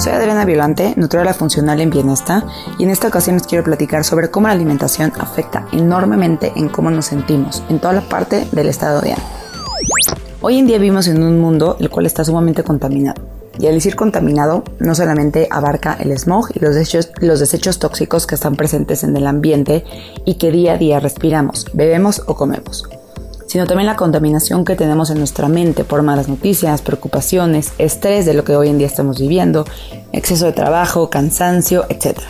Soy Adriana Violante, nutrióloga funcional en bienestar, y en esta ocasión les quiero platicar sobre cómo la alimentación afecta enormemente en cómo nos sentimos, en toda la parte del estado de ánimo. Hoy en día vivimos en un mundo el cual está sumamente contaminado. Y al decir contaminado, no solamente abarca el smog y los desechos, los desechos tóxicos que están presentes en el ambiente y que día a día respiramos, bebemos o comemos sino también la contaminación que tenemos en nuestra mente por malas noticias, preocupaciones, estrés de lo que hoy en día estamos viviendo, exceso de trabajo, cansancio, etc.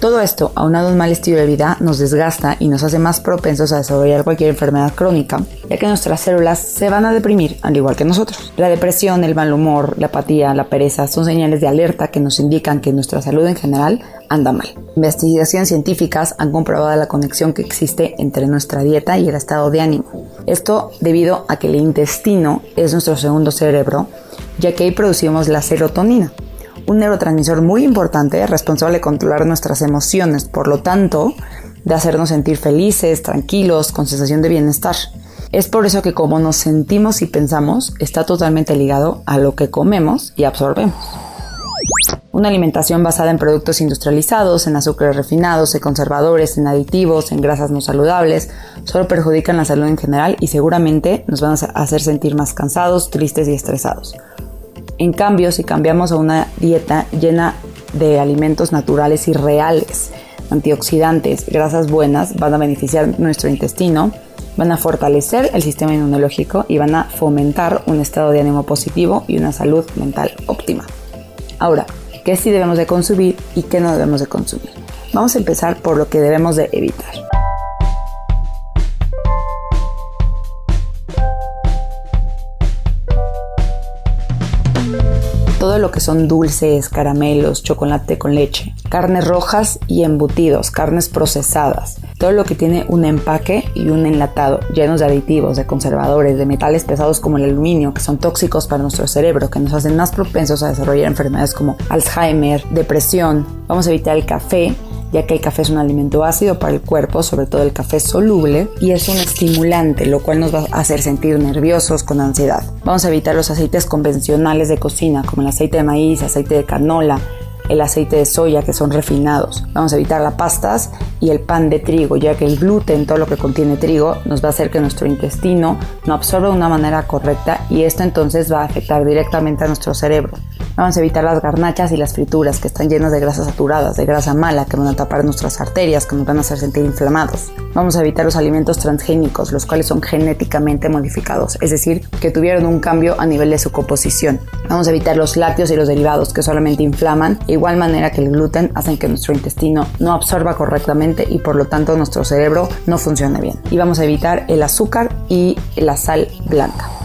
Todo esto, aunado a un mal estilo de vida, nos desgasta y nos hace más propensos a desarrollar cualquier enfermedad crónica, ya que nuestras células se van a deprimir, al igual que nosotros. La depresión, el mal humor, la apatía, la pereza son señales de alerta que nos indican que nuestra salud en general anda mal. Investigaciones científicas han comprobado la conexión que existe entre nuestra dieta y el estado de ánimo. Esto debido a que el intestino es nuestro segundo cerebro, ya que ahí producimos la serotonina un neurotransmisor muy importante responsable de controlar nuestras emociones, por lo tanto, de hacernos sentir felices, tranquilos, con sensación de bienestar. Es por eso que como nos sentimos y pensamos está totalmente ligado a lo que comemos y absorbemos. Una alimentación basada en productos industrializados, en azúcares refinados, en conservadores, en aditivos, en grasas no saludables, solo perjudican la salud en general y seguramente nos van a hacer sentir más cansados, tristes y estresados. En cambio, si cambiamos a una dieta llena de alimentos naturales y reales, antioxidantes, grasas buenas, van a beneficiar nuestro intestino, van a fortalecer el sistema inmunológico y van a fomentar un estado de ánimo positivo y una salud mental óptima. Ahora, ¿qué sí debemos de consumir y qué no debemos de consumir? Vamos a empezar por lo que debemos de evitar. todo lo que son dulces, caramelos, chocolate con leche, carnes rojas y embutidos, carnes procesadas, todo lo que tiene un empaque y un enlatado llenos de aditivos, de conservadores, de metales pesados como el aluminio, que son tóxicos para nuestro cerebro, que nos hacen más propensos a desarrollar enfermedades como Alzheimer, depresión. Vamos a evitar el café, ya que el café es un alimento ácido para el cuerpo, sobre todo el café soluble, y es un estimulante, lo cual nos va a hacer sentir nerviosos con ansiedad. Vamos a evitar los aceites convencionales de cocina, como el aceite de maíz, aceite de canola, el aceite de soya que son refinados. Vamos a evitar las pastas y el pan de trigo, ya que el gluten, todo lo que contiene trigo, nos va a hacer que nuestro intestino no absorba de una manera correcta y esto entonces va a afectar directamente a nuestro cerebro. Vamos a evitar las garnachas y las frituras que están llenas de grasas saturadas, de grasa mala que van a tapar nuestras arterias, que nos van a hacer sentir inflamados. Vamos a evitar los alimentos transgénicos, los cuales son genéticamente modificados, es decir, que tuvieron un cambio a nivel de su composición. Vamos a evitar los lácteos y los derivados que solamente inflaman, de igual manera que el gluten hacen que nuestro intestino no absorba correctamente y por lo tanto nuestro cerebro no funcione bien. Y vamos a evitar el azúcar y la sal blanca.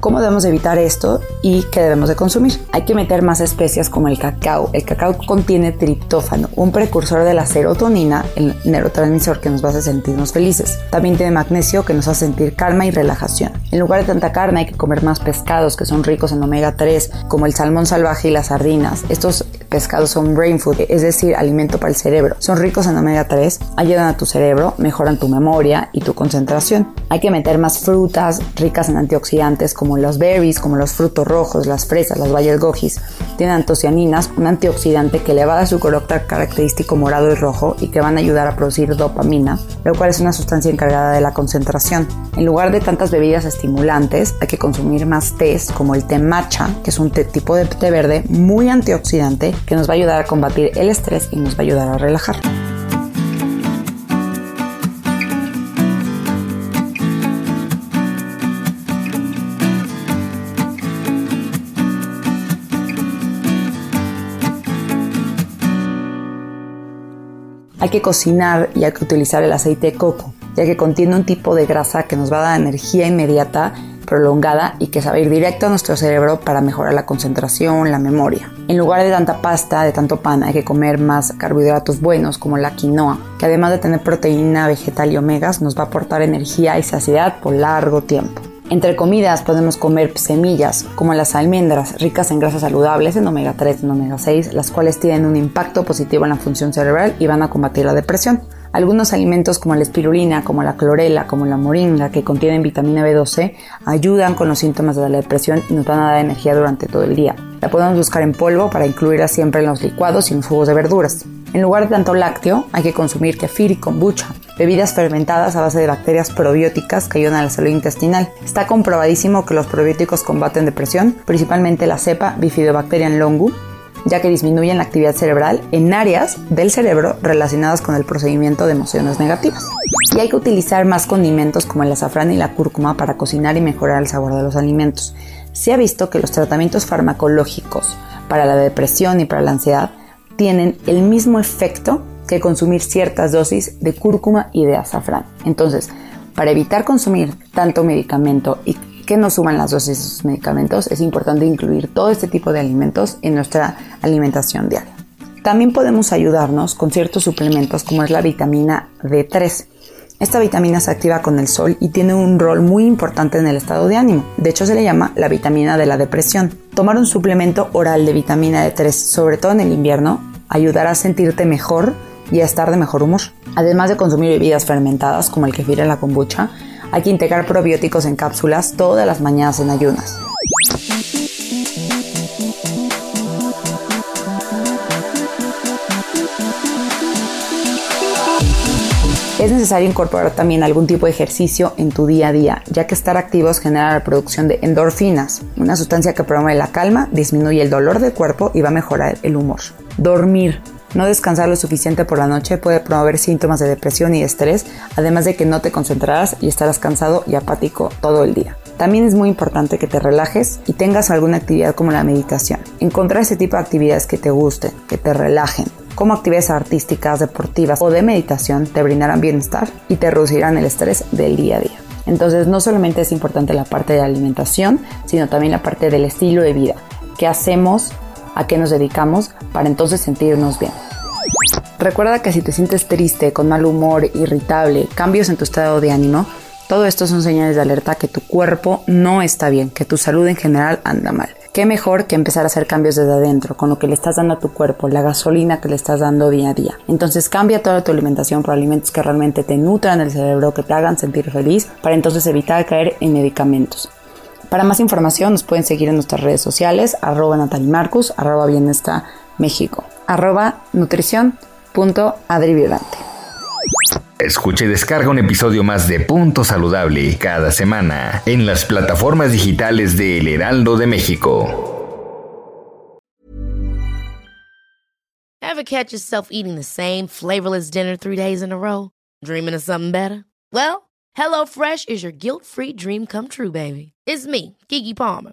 ¿Cómo debemos evitar esto y qué debemos de consumir? Hay que meter más especias como el cacao. El cacao contiene triptófano, un precursor de la serotonina, el neurotransmisor que nos hacer sentirnos felices. También tiene magnesio que nos hace sentir calma y relajación. En lugar de tanta carne hay que comer más pescados que son ricos en omega 3, como el salmón salvaje y las sardinas. Estos pescados son brain food, es decir, alimento para el cerebro. Son ricos en omega 3, ayudan a tu cerebro, mejoran tu memoria y tu concentración. Hay que meter más frutas ricas en antioxidantes como los berries, como los frutos rojos, las fresas, las bayas gojis. Tienen antocianinas, un antioxidante que le su carácter característico morado y rojo y que van a ayudar a producir dopamina, lo cual es una sustancia encargada de la concentración. En lugar de tantas bebidas estimulantes, hay que consumir más tés como el té matcha, que es un té tipo de té verde muy antioxidante que nos va a ayudar a combatir el estrés y nos va a ayudar a relajar. Hay que cocinar y hay que utilizar el aceite de coco, ya que contiene un tipo de grasa que nos va a dar energía inmediata prolongada y que sabe ir directo a nuestro cerebro para mejorar la concentración, la memoria. En lugar de tanta pasta, de tanto pan, hay que comer más carbohidratos buenos como la quinoa, que además de tener proteína vegetal y omegas, nos va a aportar energía y saciedad por largo tiempo. Entre comidas podemos comer semillas como las almendras, ricas en grasas saludables, en omega 3, en omega 6, las cuales tienen un impacto positivo en la función cerebral y van a combatir la depresión. Algunos alimentos como la espirulina, como la clorela, como la moringa, que contienen vitamina B12, ayudan con los síntomas de la depresión y nos van a dar energía durante todo el día. La podemos buscar en polvo para incluirla siempre en los licuados y en los jugos de verduras. En lugar de tanto lácteo, hay que consumir kefir y kombucha, bebidas fermentadas a base de bacterias probióticas que ayudan a la salud intestinal. Está comprobadísimo que los probióticos combaten depresión, principalmente la cepa Bifidobacterium longu, ya que disminuyen la actividad cerebral en áreas del cerebro relacionadas con el procedimiento de emociones negativas. Y hay que utilizar más condimentos como el azafrán y la cúrcuma para cocinar y mejorar el sabor de los alimentos. Se ha visto que los tratamientos farmacológicos para la depresión y para la ansiedad tienen el mismo efecto que consumir ciertas dosis de cúrcuma y de azafrán. Entonces, para evitar consumir tanto medicamento y que no suman las dosis de esos medicamentos, es importante incluir todo este tipo de alimentos en nuestra alimentación diaria. También podemos ayudarnos con ciertos suplementos como es la vitamina D3. Esta vitamina se activa con el sol y tiene un rol muy importante en el estado de ánimo. De hecho, se le llama la vitamina de la depresión. Tomar un suplemento oral de vitamina D3, sobre todo en el invierno, ayudará a sentirte mejor y a estar de mejor humor. Además de consumir bebidas fermentadas como el kefir y la kombucha, hay que integrar probióticos en cápsulas todas las mañanas en ayunas. Es necesario incorporar también algún tipo de ejercicio en tu día a día, ya que estar activos genera la producción de endorfinas, una sustancia que promueve la calma, disminuye el dolor del cuerpo y va a mejorar el humor. Dormir. No descansar lo suficiente por la noche puede promover síntomas de depresión y estrés, además de que no te concentrarás y estarás cansado y apático todo el día. También es muy importante que te relajes y tengas alguna actividad como la meditación. Encontrar ese tipo de actividades que te gusten, que te relajen, como actividades artísticas, deportivas o de meditación te brindarán bienestar y te reducirán el estrés del día a día. Entonces no solamente es importante la parte de la alimentación, sino también la parte del estilo de vida. ¿Qué hacemos? ¿A qué nos dedicamos? Para entonces sentirnos bien. Recuerda que si te sientes triste, con mal humor, irritable, cambios en tu estado de ánimo, todo esto son señales de alerta que tu cuerpo no está bien, que tu salud en general anda mal. Qué mejor que empezar a hacer cambios desde adentro, con lo que le estás dando a tu cuerpo, la gasolina que le estás dando día a día. Entonces cambia toda tu alimentación por alimentos que realmente te nutran el cerebro, que te hagan sentir feliz, para entonces evitar caer en medicamentos. Para más información nos pueden seguir en nuestras redes sociales, arroba natalimarcus, arroba bienestar México, arroba nutrición.adriviolante. Escucha y descarga un episodio más de Punto Saludable cada semana en las plataformas digitales de El Heraldo de México. Ever catch yourself eating the same flavorless dinner three days in a row? Dreaming of something better? Well, HelloFresh is your guilt-free dream come true, baby. It's me, Kiki Palmer.